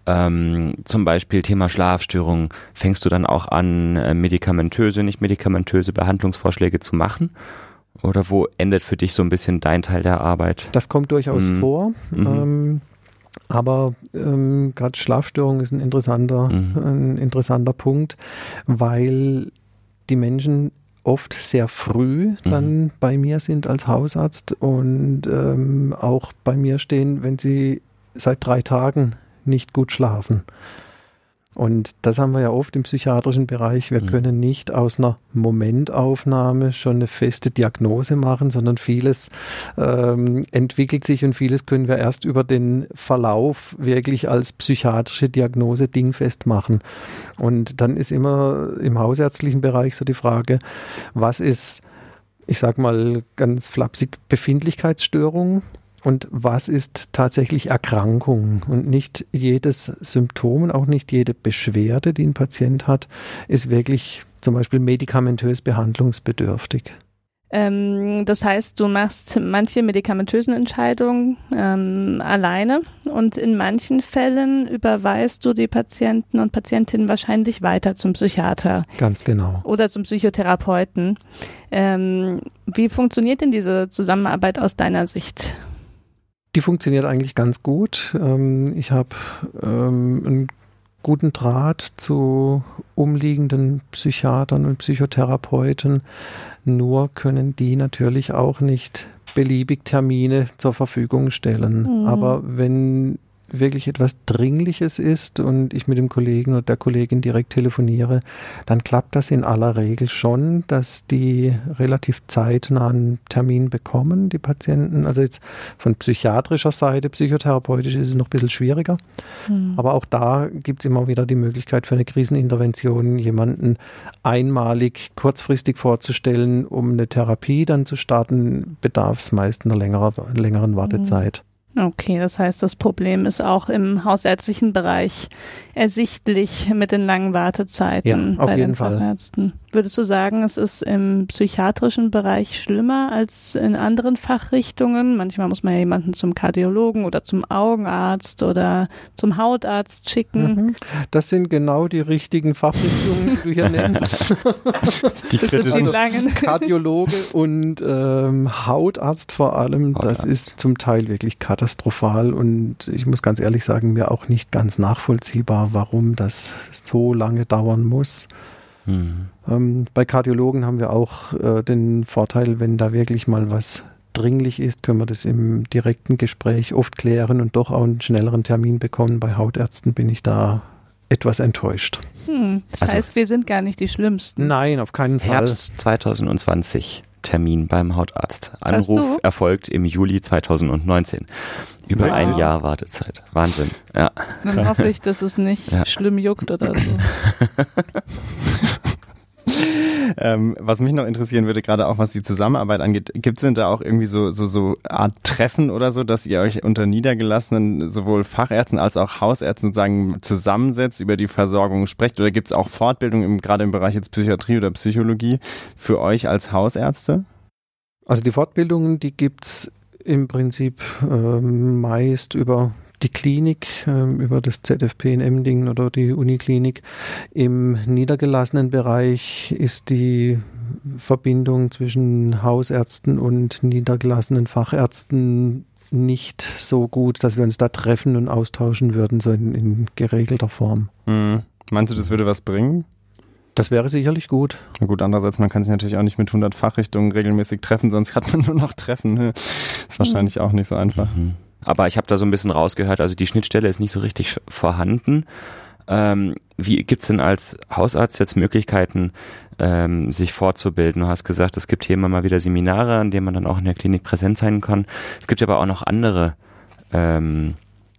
S2: Ähm, zum Beispiel Thema Schlafstörungen. Fängst du dann auch an, äh, medikamentöse, nicht medikamentöse Behandlungsvorschläge zu machen? Oder wo endet für dich so ein bisschen dein Teil der Arbeit?
S4: Das kommt durchaus mhm. vor. Mhm. Ähm, aber ähm, gerade Schlafstörung ist ein interessanter, mhm. ein interessanter Punkt, weil die Menschen oft sehr früh dann mhm. bei mir sind als Hausarzt und ähm, auch bei mir stehen, wenn sie seit drei Tagen nicht gut schlafen. Und das haben wir ja oft im psychiatrischen Bereich. Wir mhm. können nicht aus einer Momentaufnahme schon eine feste Diagnose machen, sondern vieles ähm, entwickelt sich und vieles können wir erst über den Verlauf wirklich als psychiatrische Diagnose dingfest machen. Und dann ist immer im hausärztlichen Bereich so die Frage, was ist ich sag mal ganz flapsig, Befindlichkeitsstörung und was ist tatsächlich Erkrankung. Und nicht jedes Symptom und auch nicht jede Beschwerde, die ein Patient hat, ist wirklich zum Beispiel medikamentös behandlungsbedürftig.
S3: Ähm, das heißt, du machst manche medikamentösen Entscheidungen ähm, alleine und in manchen Fällen überweist du die Patienten und Patientinnen wahrscheinlich weiter zum Psychiater.
S4: Ganz genau.
S3: Oder zum Psychotherapeuten. Ähm, wie funktioniert denn diese Zusammenarbeit aus deiner Sicht?
S4: Die funktioniert eigentlich ganz gut. Ähm, ich habe ähm, einen guten Draht zu umliegenden Psychiatern und Psychotherapeuten. Nur können die natürlich auch nicht beliebig Termine zur Verfügung stellen. Mhm. Aber wenn wirklich etwas Dringliches ist und ich mit dem Kollegen oder der Kollegin direkt telefoniere, dann klappt das in aller Regel schon, dass die relativ zeitnah einen Termin bekommen, die Patienten. Also jetzt von psychiatrischer Seite, psychotherapeutisch ist es noch ein bisschen schwieriger. Mhm. Aber auch da gibt es immer wieder die Möglichkeit für eine Krisenintervention, jemanden einmalig kurzfristig vorzustellen, um eine Therapie dann zu starten, bedarf es meist einer längeren, längeren Wartezeit.
S3: Okay, das heißt, das Problem ist auch im hausärztlichen Bereich ersichtlich mit den langen Wartezeiten
S4: ja, auf bei jeden den Fachärzten.
S3: Würdest du sagen, es ist im psychiatrischen Bereich schlimmer als in anderen Fachrichtungen? Manchmal muss man ja jemanden zum Kardiologen oder zum Augenarzt oder zum Hautarzt schicken. Mhm.
S4: Das sind genau die richtigen Fachrichtungen, die du hier *laughs* nennst.
S3: die das sind die langen.
S4: Kardiologe und ähm, Hautarzt vor allem, Hautarzt. das ist zum Teil wirklich katastrophal und ich muss ganz ehrlich sagen, mir auch nicht ganz nachvollziehbar, warum das so lange dauern muss. Mhm. Ähm, bei Kardiologen haben wir auch äh, den Vorteil, wenn da wirklich mal was dringlich ist, können wir das im direkten Gespräch oft klären und doch auch einen schnelleren Termin bekommen. Bei Hautärzten bin ich da etwas enttäuscht.
S3: Hm, das also, heißt, wir sind gar nicht die Schlimmsten.
S4: Nein, auf keinen Fall.
S2: Herbst 2020. Termin beim Hautarzt. Anruf erfolgt im Juli 2019. Über wow. ein Jahr Wartezeit. Wahnsinn. Ja.
S3: Dann hoffe ich, dass es nicht ja. schlimm juckt oder so. *laughs* *laughs*
S1: ähm, was mich noch interessieren würde, gerade auch was die Zusammenarbeit angeht, gibt es denn da auch irgendwie so, so, so Art Treffen oder so, dass ihr euch unter Niedergelassenen sowohl Fachärzten als auch Hausärzten sozusagen zusammensetzt, über die Versorgung sprecht? Oder gibt es auch Fortbildung gerade im Bereich jetzt Psychiatrie oder Psychologie für euch als Hausärzte?
S4: Also die Fortbildungen, die gibt es im Prinzip äh, meist über die Klinik ähm, über das ZFP in Emdingen oder die Uniklinik. Im niedergelassenen Bereich ist die Verbindung zwischen Hausärzten und niedergelassenen Fachärzten nicht so gut, dass wir uns da treffen und austauschen würden, so in, in geregelter Form.
S1: Mhm. Meinst du, das würde was bringen?
S4: Das wäre sicherlich gut.
S1: Na gut, andererseits, man kann sich natürlich auch nicht mit 100 Fachrichtungen regelmäßig treffen, sonst hat man nur noch Treffen. Ne? Ist wahrscheinlich mhm. auch nicht so einfach. Mhm.
S2: Aber ich habe da so ein bisschen rausgehört, also die Schnittstelle ist nicht so richtig vorhanden. Ähm, wie gibt's denn als Hausarzt jetzt Möglichkeiten, ähm, sich fortzubilden? Du hast gesagt, es gibt hier immer mal wieder Seminare, an denen man dann auch in der Klinik präsent sein kann. Es gibt aber auch noch andere, ähm,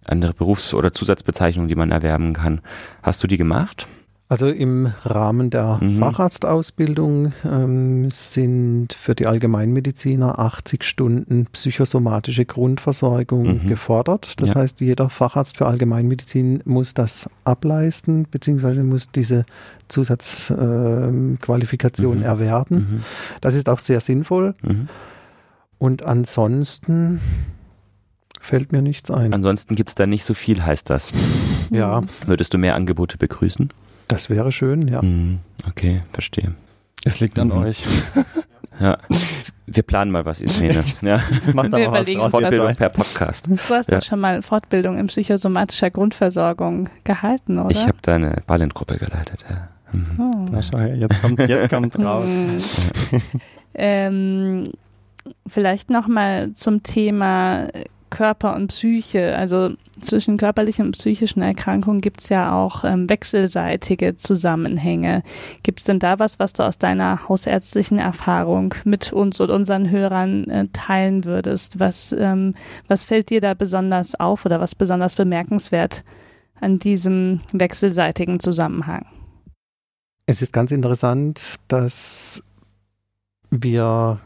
S2: andere Berufs- oder Zusatzbezeichnungen, die man erwerben kann. Hast du die gemacht?
S4: Also im Rahmen der mhm. Facharztausbildung ähm, sind für die Allgemeinmediziner 80 Stunden psychosomatische Grundversorgung mhm. gefordert. Das ja. heißt, jeder Facharzt für Allgemeinmedizin muss das ableisten, beziehungsweise muss diese Zusatzqualifikation äh, mhm. erwerben. Mhm. Das ist auch sehr sinnvoll. Mhm. Und ansonsten fällt mir nichts ein.
S2: Ansonsten gibt es da nicht so viel, heißt das.
S4: Ja.
S2: Würdest du mehr Angebote begrüßen?
S4: Das wäre schön, ja.
S2: Mhm. Okay, verstehe.
S1: Es liegt an mhm. euch. *laughs*
S2: Ja, wir planen mal was, Ismene. *laughs* Ja.
S3: Macht wir überlegen
S2: was Fortbildung per Podcast.
S3: Du hast ja. doch schon mal Fortbildung in psychosomatischer Grundversorgung gehalten, oder?
S2: Ich habe da eine Ballengruppe geleitet, ja.
S1: Mhm. Oh. Na jetzt kommt jetzt kommt's *laughs* raus.
S3: ähm, vielleicht noch mal zum Thema Körper und Psyche. Also zwischen körperlichen und psychischen Erkrankungen gibt es ja auch ähm, wechselseitige Zusammenhänge. Gibt es denn da was, was du aus deiner hausärztlichen Erfahrung mit uns und unseren Hörern äh, teilen würdest? Was, ähm, was fällt dir da besonders auf oder was besonders bemerkenswert an diesem wechselseitigen Zusammenhang?
S4: Es ist ganz interessant, dass wir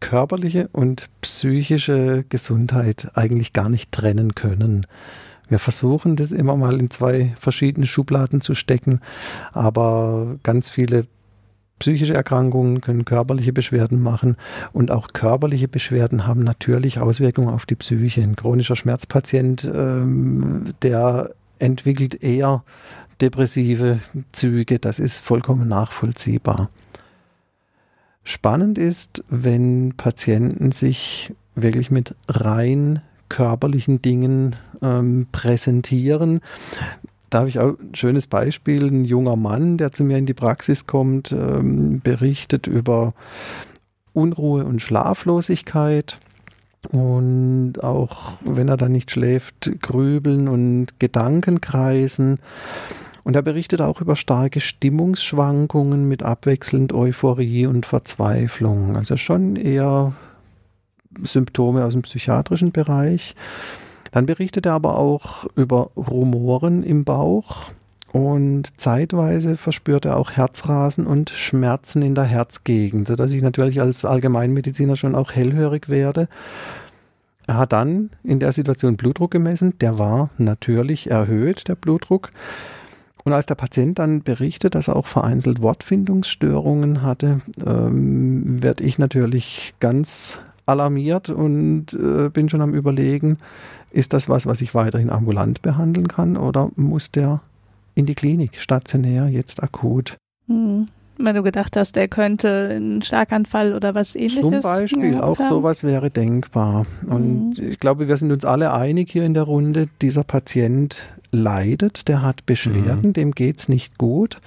S4: körperliche und psychische Gesundheit eigentlich gar nicht trennen können. Wir versuchen das immer mal in zwei verschiedene Schubladen zu stecken, aber ganz viele psychische Erkrankungen können körperliche Beschwerden machen und auch körperliche Beschwerden haben natürlich Auswirkungen auf die Psyche. Ein chronischer Schmerzpatient, ähm, der entwickelt eher depressive Züge, das ist vollkommen nachvollziehbar. Spannend ist, wenn Patienten sich wirklich mit rein körperlichen Dingen ähm, präsentieren. Da habe ich auch ein schönes Beispiel. Ein junger Mann, der zu mir in die Praxis kommt, ähm, berichtet über Unruhe und Schlaflosigkeit und auch wenn er dann nicht schläft, grübeln und Gedanken kreisen. Und er berichtet auch über starke Stimmungsschwankungen mit abwechselnd Euphorie und Verzweiflung. Also schon eher Symptome aus dem psychiatrischen Bereich. Dann berichtet er aber auch über Rumoren im Bauch und zeitweise verspürt er auch Herzrasen und Schmerzen in der Herzgegend, sodass ich natürlich als Allgemeinmediziner schon auch hellhörig werde. Er hat dann in der Situation Blutdruck gemessen, der war natürlich erhöht, der Blutdruck. Und als der Patient dann berichtet, dass er auch vereinzelt Wortfindungsstörungen hatte, ähm, werde ich natürlich ganz alarmiert und äh, bin schon am Überlegen, ist das was, was ich weiterhin ambulant behandeln kann oder muss der in die Klinik, stationär, jetzt akut?
S3: Hm. Wenn du gedacht hast, er könnte einen Schlaganfall oder was ähnliches.
S4: Zum Beispiel, auch haben. sowas wäre denkbar. Und mhm. ich glaube, wir sind uns alle einig hier in der Runde, dieser Patient leidet, der hat Beschwerden, mhm. dem geht's nicht gut.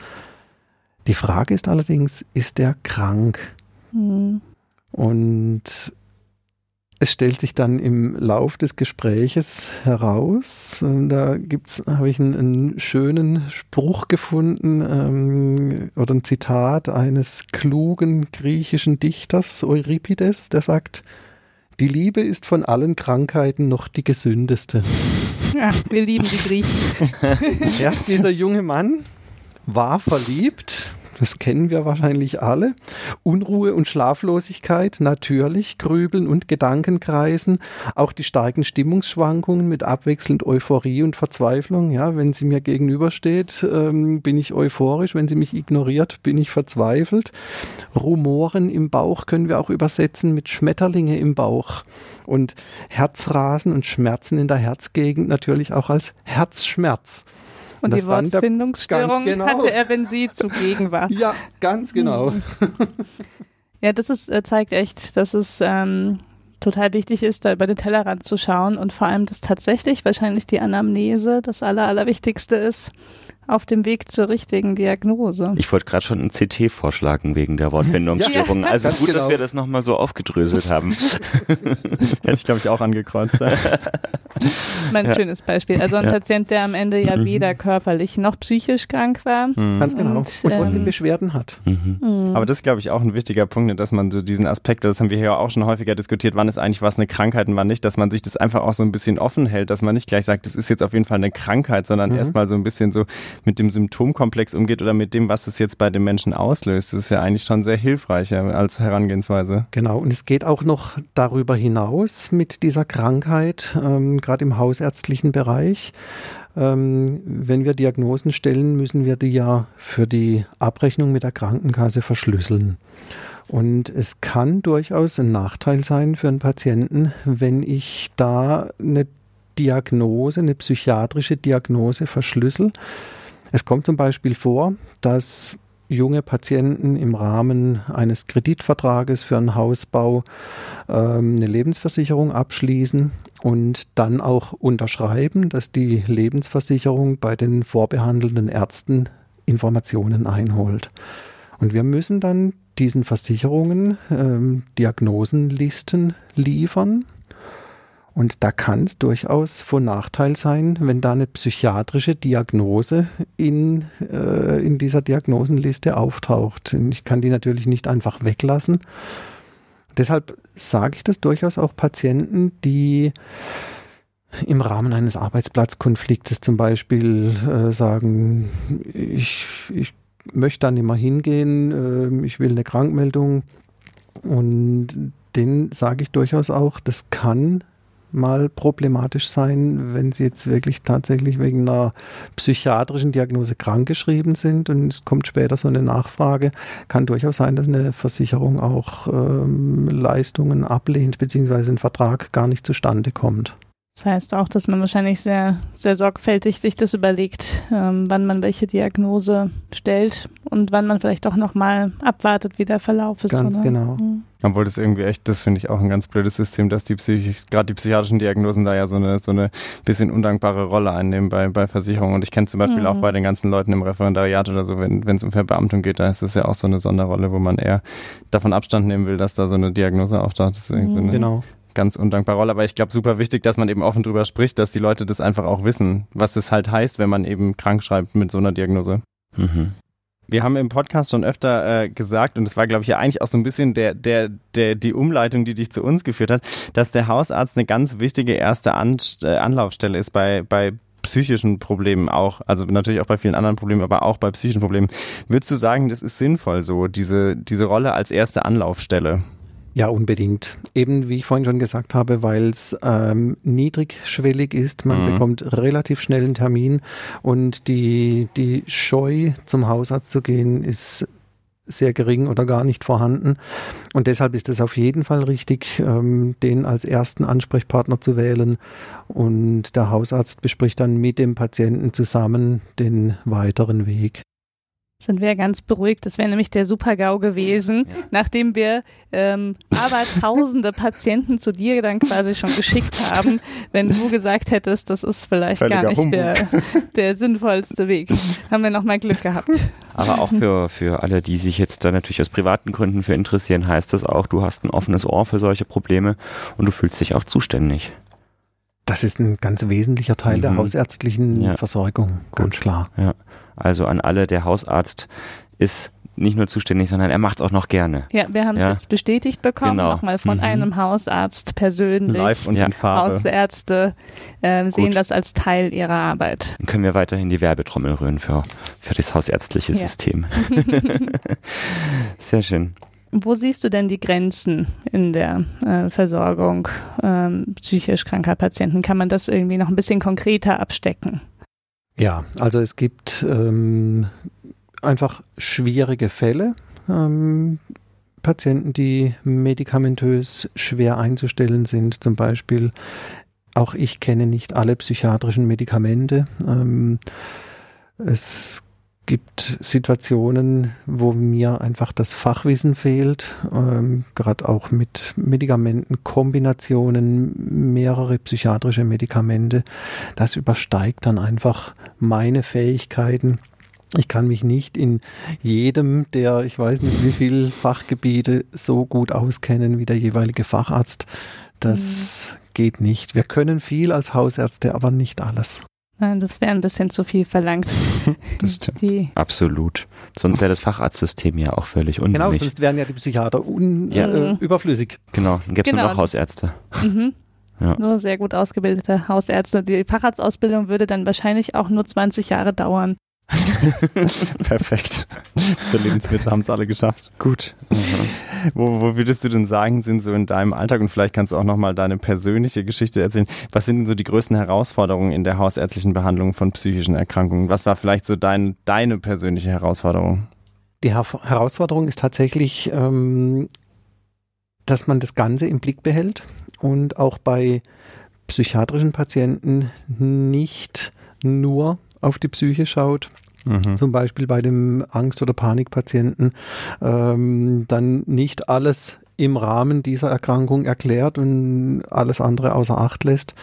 S4: Die Frage ist allerdings, ist der krank? Mhm. Und es stellt sich dann im Lauf des Gespräches heraus, da gibt's, habe ich einen, einen, schönen Spruch gefunden ähm, oder ein Zitat eines klugen griechischen Dichters Euripides, der sagt, die Liebe ist von allen Krankheiten noch die gesündeste.
S3: Ja, wir lieben die Griechen. *laughs*
S4: Erst dieser junge Mann war verliebt, das kennen wir wahrscheinlich alle. Unruhe und Schlaflosigkeit, natürlich, Grübeln und Gedankenkreisen, auch die starken Stimmungsschwankungen mit abwechselnd Euphorie und Verzweiflung. Ja, wenn sie mir gegenübersteht, ähm, bin ich euphorisch, wenn sie mich ignoriert, bin ich verzweifelt. Rumoren im Bauch können wir auch übersetzen mit Schmetterlinge im Bauch und Herzrasen und Schmerzen in der Herzgegend natürlich auch als Herzschmerz.
S3: Und, und die Wortfindungsstörung genau. hatte er, wenn sie zugegen war. *laughs*
S4: Ja, ganz genau. Mhm.
S3: Ja, das ist, äh, zeigt echt, dass es ähm, total wichtig ist, da über den Tellerrand zu schauen und vor allem, dass tatsächlich wahrscheinlich die Anamnese das Aller, Allerwichtigste ist auf dem Weg zur richtigen Diagnose.
S2: Ich wollte gerade schon ein CT vorschlagen wegen der Wortfindungsstörung. *laughs* Ja, also gut, genau. dass wir das nochmal so aufgedröselt *laughs* haben.
S1: Hätte ich, glaube ich, auch angekreuzt. das
S3: ist mein ja. schönes Beispiel. Also ein ja. Patient, der am Ende ja mhm. weder körperlich noch psychisch krank war.
S4: Mhm. Ganz genau. Und, und trotzdem ähm, Beschwerden hat.
S1: Mhm. mhm. Aber das ist, glaube ich, auch ein wichtiger Punkt, dass man so diesen Aspekt, das haben wir hier auch schon häufiger diskutiert, wann ist eigentlich was eine Krankheit und wann nicht, dass man sich das einfach auch so ein bisschen offen hält, dass man nicht gleich sagt, das ist jetzt auf jeden Fall eine Krankheit, sondern mhm. erstmal so ein bisschen so mit dem Symptomkomplex umgeht oder mit dem, was es jetzt bei den Menschen auslöst. Das ist ja eigentlich schon sehr hilfreich als Herangehensweise.
S4: Genau, und es geht auch noch darüber hinaus mit dieser Krankheit, ähm, gerade im hausärztlichen Bereich. Ähm, wenn wir Diagnosen stellen, müssen wir die ja für die Abrechnung mit der Krankenkasse verschlüsseln. Und es kann durchaus ein Nachteil sein für einen Patienten, wenn ich da eine Diagnose, eine psychiatrische Diagnose verschlüssel. Es kommt zum Beispiel vor, dass junge Patienten im Rahmen eines Kreditvertrages für einen Hausbau ähm, eine Lebensversicherung abschließen und dann auch unterschreiben, dass die Lebensversicherung bei den vorbehandelnden Ärzten Informationen einholt. Und wir müssen dann diesen Versicherungen ähm, Diagnosenlisten liefern und da kann es durchaus von Nachteil sein, wenn da eine psychiatrische Diagnose in, äh, in dieser Diagnosenliste auftaucht. Ich kann die natürlich nicht einfach weglassen. Deshalb sage ich das durchaus auch Patienten, die im Rahmen eines Arbeitsplatzkonfliktes zum Beispiel äh, sagen, ich, ich möchte da nicht mehr hingehen, äh, ich will eine Krankmeldung. Und den sage ich durchaus auch, das kann mal problematisch sein, wenn sie jetzt wirklich tatsächlich wegen einer psychiatrischen Diagnose krankgeschrieben sind und es kommt später so eine Nachfrage, kann durchaus sein, dass eine Versicherung auch ähm, Leistungen ablehnt, beziehungsweise ein Vertrag gar nicht zustande kommt.
S3: Das heißt auch, dass man wahrscheinlich sehr, sehr sorgfältig sich das überlegt, ähm, wann man welche Diagnose stellt und wann man vielleicht auch nochmal abwartet, wie der Verlauf ist.
S4: Ganz oder? genau. Mhm.
S1: Obwohl das irgendwie echt, das finde ich auch ein ganz blödes System, dass die gerade die psychiatrischen Diagnosen da ja so eine, so eine bisschen undankbare Rolle einnehmen bei, bei Versicherungen. Und ich kenne zum Beispiel mhm. auch bei den ganzen Leuten im Referendariat oder so, wenn es um Verbeamtung geht, da ist es ja auch so eine Sonderrolle, wo man eher davon Abstand nehmen will, dass da so eine Diagnose auftaucht. Das ist mhm. so eine
S4: genau
S1: ganz undankbare Rolle. Aber ich glaube, super wichtig, dass man eben offen drüber spricht, dass die Leute das einfach auch wissen, was das halt heißt, wenn man eben krank schreibt mit so einer Diagnose. Mhm. Wir haben im Podcast schon öfter äh, gesagt, und das war, glaube ich, ja eigentlich auch so ein bisschen der, der, der, die Umleitung, die dich zu uns geführt hat, dass der Hausarzt eine ganz wichtige erste An äh, Anlaufstelle ist bei, bei psychischen Problemen auch, also natürlich auch bei vielen anderen Problemen, aber auch bei psychischen Problemen. Würdest du sagen, das ist sinnvoll so, diese, diese Rolle als erste Anlaufstelle?
S4: Ja, unbedingt. Eben wie ich vorhin schon gesagt habe, weil es ähm, niedrigschwellig ist, man mhm. bekommt relativ schnell einen Termin und die, die Scheu zum Hausarzt zu gehen ist sehr gering oder gar nicht vorhanden. Und deshalb ist es auf jeden Fall richtig, ähm, den als ersten Ansprechpartner zu wählen. Und der Hausarzt bespricht dann mit dem Patienten zusammen den weiteren Weg
S3: sind wir ganz beruhigt. Das wäre nämlich der Super-GAU gewesen, ja. nachdem wir ähm, aber tausende Patienten zu dir dann quasi schon geschickt haben, wenn du gesagt hättest, das ist vielleicht Völliger gar nicht der, der sinnvollste Weg. Haben wir nochmal Glück gehabt.
S2: Aber auch für, für alle, die sich jetzt da natürlich aus privaten Gründen für interessieren, heißt das auch, du hast ein offenes Ohr für solche Probleme und du fühlst dich auch zuständig.
S4: Das ist ein ganz wesentlicher Teil mhm. der hausärztlichen ja. Versorgung, ganz Gut. klar.
S2: Ja. Also an alle, der Hausarzt ist nicht nur zuständig, sondern er macht es auch noch gerne.
S3: Ja, wir haben es ja. jetzt bestätigt bekommen, genau. nochmal von mhm. einem Hausarzt persönlich.
S1: Live und ja. in Farbe.
S3: Hausärzte äh, sehen das als Teil ihrer Arbeit.
S2: Dann können wir weiterhin die Werbetrommel rühren für, für das hausärztliche ja. System. *laughs* *laughs* Sehr schön.
S3: Wo siehst du denn die Grenzen in der äh, Versorgung ähm, psychisch kranker Patienten? Kann man das irgendwie noch ein bisschen konkreter abstecken?
S4: Ja, also es gibt ähm, einfach schwierige Fälle. Ähm, Patienten, die medikamentös schwer einzustellen sind, zum Beispiel. Auch ich kenne nicht alle psychiatrischen Medikamente. Ähm, es gibt Situationen, wo mir einfach das Fachwissen fehlt, ähm, gerade auch mit Medikamenten, Kombinationen, mehrere psychiatrische Medikamente. Das übersteigt dann einfach meine Fähigkeiten. Ich kann mich nicht in jedem der, ich weiß nicht wie viele Fachgebiete so gut auskennen wie der jeweilige Facharzt. Das mhm. geht nicht. Wir können viel als Hausärzte, aber nicht alles.
S3: Nein, das wäre ein bisschen zu viel verlangt. *laughs*
S2: das stimmt. Die Sonst wäre das Facharztsystem ja auch völlig unsinnig. Genau,
S4: sonst wären ja die Psychiater un, ja. äh, überflüssig.
S2: Genau, dann gäbe es genau. nur noch Hausärzte. Mhm.
S3: Ja. Nur sehr gut ausgebildete Hausärzte. Die Facharztausbildung würde dann wahrscheinlich auch nur 20 Jahre dauern. *laughs*
S1: Perfekt. Bis zur Lebensmitte haben es alle geschafft.
S2: Gut.
S1: Mhm. Wo, wo würdest du denn sagen, sind so in deinem Alltag und vielleicht kannst du auch nochmal deine persönliche Geschichte erzählen. Was sind denn so die größten Herausforderungen in der hausärztlichen Behandlung von psychischen Erkrankungen? Was war vielleicht so dein, deine persönliche Herausforderung?
S4: Die Her Herausforderung ist tatsächlich, ähm, dass man das Ganze im Blick behält und auch bei psychiatrischen Patienten nicht nur auf die Psyche schaut, Mhm. Zum Beispiel bei dem Angst- oder Panikpatienten ähm, dann nicht alles im Rahmen dieser Erkrankung erklärt und alles andere außer Acht lässt.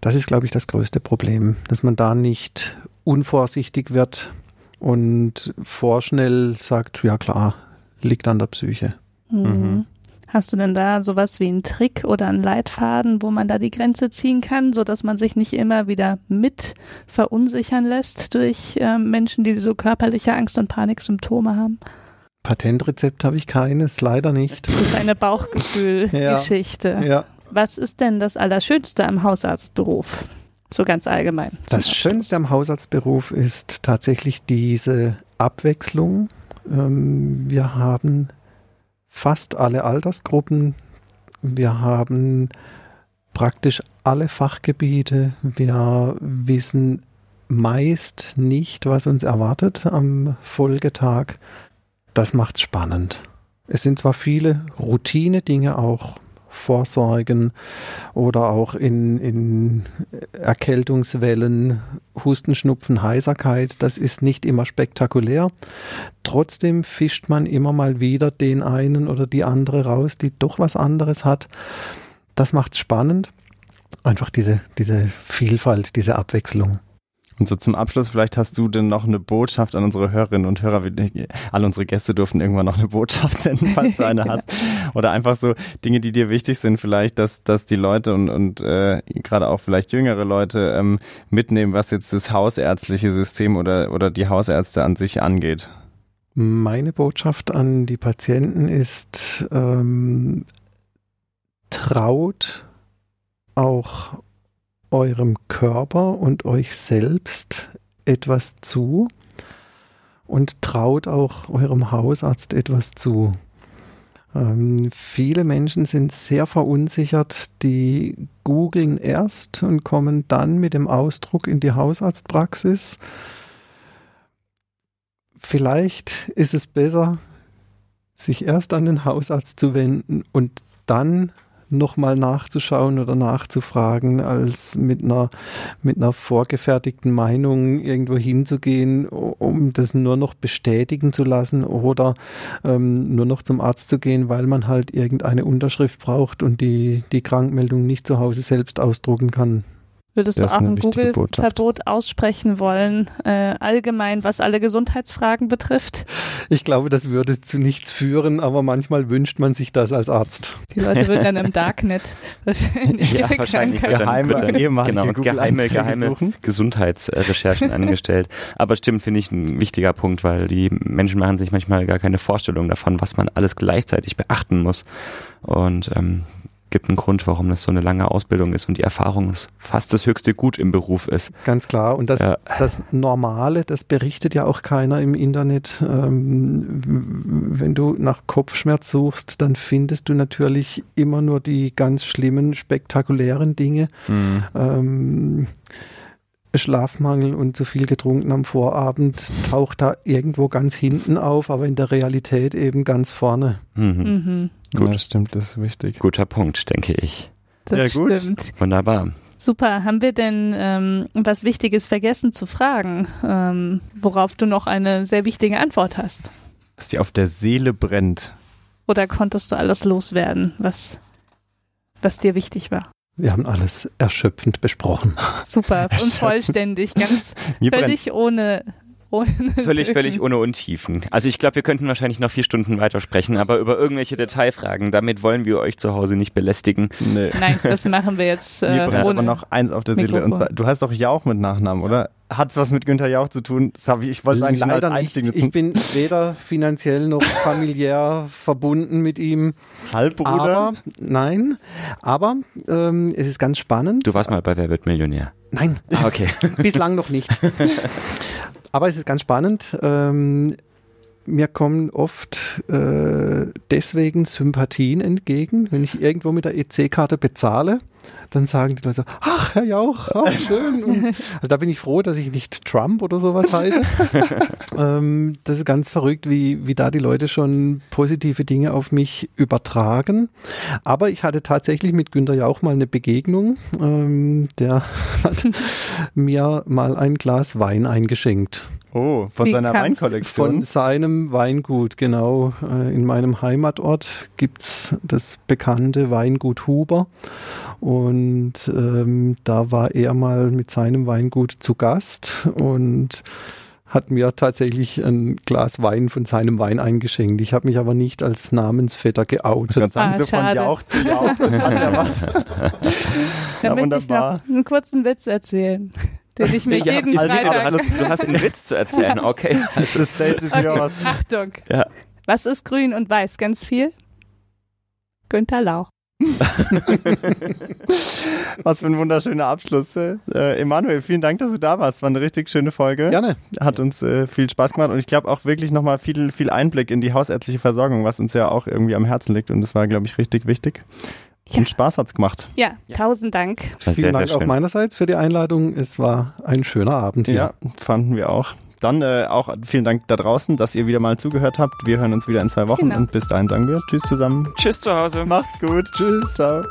S4: Das ist, glaube ich, das größte Problem, dass man da nicht unvorsichtig wird und vorschnell sagt, ja klar, liegt an der Psyche.
S3: Mhm. Hast du denn da sowas wie einen Trick oder einen Leitfaden, wo man da die Grenze ziehen kann, so dass man sich nicht immer wieder mit verunsichern lässt durch äh, Menschen, die so körperliche Angst- und Paniksymptome haben?
S4: Patentrezept habe ich keines, leider nicht.
S3: Das ist eine Bauchgefühlgeschichte. *laughs* ja. ja. Was ist denn das Allerschönste am Hausarztberuf? So ganz allgemein.
S4: Das Schönste am Hausarztberuf ist tatsächlich diese Abwechslung. Ähm, wir haben fast alle Altersgruppen. Wir haben praktisch alle Fachgebiete. Wir wissen meist nicht, was uns erwartet am Folgetag. Das macht's spannend. Es sind zwar viele Routine-Dinge auch Vorsorgen oder auch in, in Erkältungswellen, Husten, Schnupfen, Heiserkeit. Das ist nicht immer spektakulär. Trotzdem fischt man immer mal wieder den einen oder die andere raus, die doch was anderes hat. Das macht spannend. Einfach diese, diese Vielfalt, diese Abwechslung.
S1: Und so zum Abschluss, vielleicht hast du denn noch eine Botschaft an unsere Hörerinnen und Hörer. Alle unsere Gäste durften irgendwann noch eine Botschaft senden, *laughs* falls du eine hast. oder einfach so Dinge, die dir wichtig sind, vielleicht, dass, dass die Leute und, und äh, gerade auch vielleicht jüngere Leute ähm, mitnehmen, was jetzt das hausärztliche System oder, oder die Hausärzte an sich angeht.
S4: Meine Botschaft an die Patienten ist, ähm, traut auch eurem Körper und euch selbst etwas zu und traut auch eurem Hausarzt etwas zu. Ähm, viele Menschen sind sehr verunsichert, die googeln erst und kommen dann mit dem Ausdruck in die Hausarztpraxis. Vielleicht ist es besser, sich erst an den Hausarzt zu wenden und dann nochmal nachzuschauen oder nachzufragen, als mit einer, mit einer vorgefertigten Meinung irgendwo hinzugehen, um das nur noch bestätigen zu lassen oder ähm, nur noch zum Arzt zu gehen, weil man halt irgendeine Unterschrift braucht und die, die Krankmeldung nicht zu Hause selbst ausdrucken kann.
S3: Würdest du auch ein Google-Verbot aussprechen wollen, äh, allgemein, was alle Gesundheitsfragen betrifft?
S4: Ich glaube, das würde zu nichts führen, aber manchmal wünscht man sich das als Arzt.
S3: Die Leute würden dann im *laughs* Darknet
S2: wahrscheinlich, ja, wahrscheinlich geheime, dann, genau, geheime, geheime Gesundheitsrecherchen *laughs* angestellt. Aber stimmt, finde ich ein wichtiger Punkt, weil die Menschen machen sich manchmal gar keine Vorstellung davon, was man alles gleichzeitig beachten muss. Und ähm, gibt einen Grund, warum das so eine lange Ausbildung ist und die Erfahrung fast das höchste Gut im Beruf ist.
S4: Ganz klar. Und das, ja. das Normale, das berichtet ja auch keiner im Internet. Ähm, wenn du nach Kopfschmerz suchst, dann findest du natürlich immer nur die ganz schlimmen, spektakulären Dinge. Mhm. Ähm, Schlafmangel und zu viel getrunken am Vorabend taucht da irgendwo ganz hinten auf, aber in der Realität eben ganz vorne.
S1: Mhm. Mhm. Gut. Ja, stimmt, das ist wichtig.
S2: Guter Punkt, denke ich.
S3: Das ja, gut. stimmt.
S2: Wunderbar.
S3: Super. Haben wir denn ähm, was Wichtiges vergessen zu fragen, ähm, worauf du noch eine sehr wichtige Antwort hast?
S1: Was dir auf der Seele brennt.
S3: Oder konntest du alles loswerden, was, was dir wichtig war?
S4: Wir haben alles erschöpfend besprochen.
S3: Super *laughs* und vollständig, ganz völlig ohne
S2: ohne völlig, völlig ohne Untiefen. Also ich glaube, wir könnten wahrscheinlich noch vier Stunden weitersprechen, aber über irgendwelche Detailfragen, damit wollen wir euch zu Hause nicht belästigen.
S3: Nee. Nein, das machen wir jetzt äh,
S1: ohne aber noch eins auf der Seele. Und zwar, du heißt doch Jauch mit Nachnamen, oder? Hat es was mit Günther Jauch zu tun? Das ich, ich wollte eigentlich
S4: Leider nicht. Ich bin *laughs* weder finanziell noch familiär verbunden mit ihm.
S1: Halbbruder?
S4: Aber, nein, aber ähm, es ist ganz spannend.
S2: Du warst mal bei Wer wird Millionär?
S4: Nein.
S2: Ah, okay. *laughs*
S4: Bislang noch nicht. *laughs* Aber es ist ganz spannend. Ähm, mir kommen oft äh, deswegen Sympathien entgegen, wenn ich irgendwo mit der EC-Karte bezahle dann sagen die Leute so, ach, Herr Jauch, ach, schön. Und, also da bin ich froh, dass ich nicht Trump oder sowas heiße. *laughs* ähm, das ist ganz verrückt, wie, wie da die Leute schon positive Dinge auf mich übertragen. Aber ich hatte tatsächlich mit Günter Jauch mal eine Begegnung. Ähm, der *laughs* hat mir mal ein Glas Wein eingeschenkt.
S1: Oh, von Wie seiner Weinkollektion?
S4: Von seinem Weingut, genau. Äh, in meinem Heimatort gibt es das bekannte Weingut Huber. Und ähm, da war er mal mit seinem Weingut zu Gast und hat mir tatsächlich ein Glas Wein von seinem Wein eingeschenkt. Ich habe mich aber nicht als Namensvetter geoutet.
S3: Dann ah, so von Jauch zu Jauch, das hat ja was. *laughs* Da möchte ich noch einen kurzen Witz erzählen den ich mir ja, jeden Freitag...
S2: Also, du hast einen Witz zu erzählen, okay.
S1: Also, das Stage ist okay.
S3: Achtung. Ja. Was ist grün und weiß? Ganz viel? Günther Lauch. *laughs*
S1: Was für ein wunderschöner Abschluss. Äh, Emanuel, vielen Dank, dass du da warst. War eine richtig schöne Folge.
S4: Gerne.
S1: Hat uns äh, viel Spaß gemacht und ich glaube auch wirklich nochmal viel, viel Einblick in die hausärztliche Versorgung, was uns ja auch irgendwie am Herzen liegt und das war, glaube ich, richtig wichtig. Ja. Und Spaß hat's gemacht.
S3: Ja, tausend Dank.
S4: Vielen sehr, Dank sehr auch meinerseits für die Einladung. Es war ein schöner Abend hier. Ja,
S1: fanden wir auch. Dann äh, auch vielen Dank da draußen, dass ihr wieder mal zugehört habt. Wir hören uns wieder in zwei Wochen genau. und bis dahin sagen wir Tschüss zusammen.
S2: Tschüss zu Hause.
S1: Macht's gut. Tschüss. Ciao.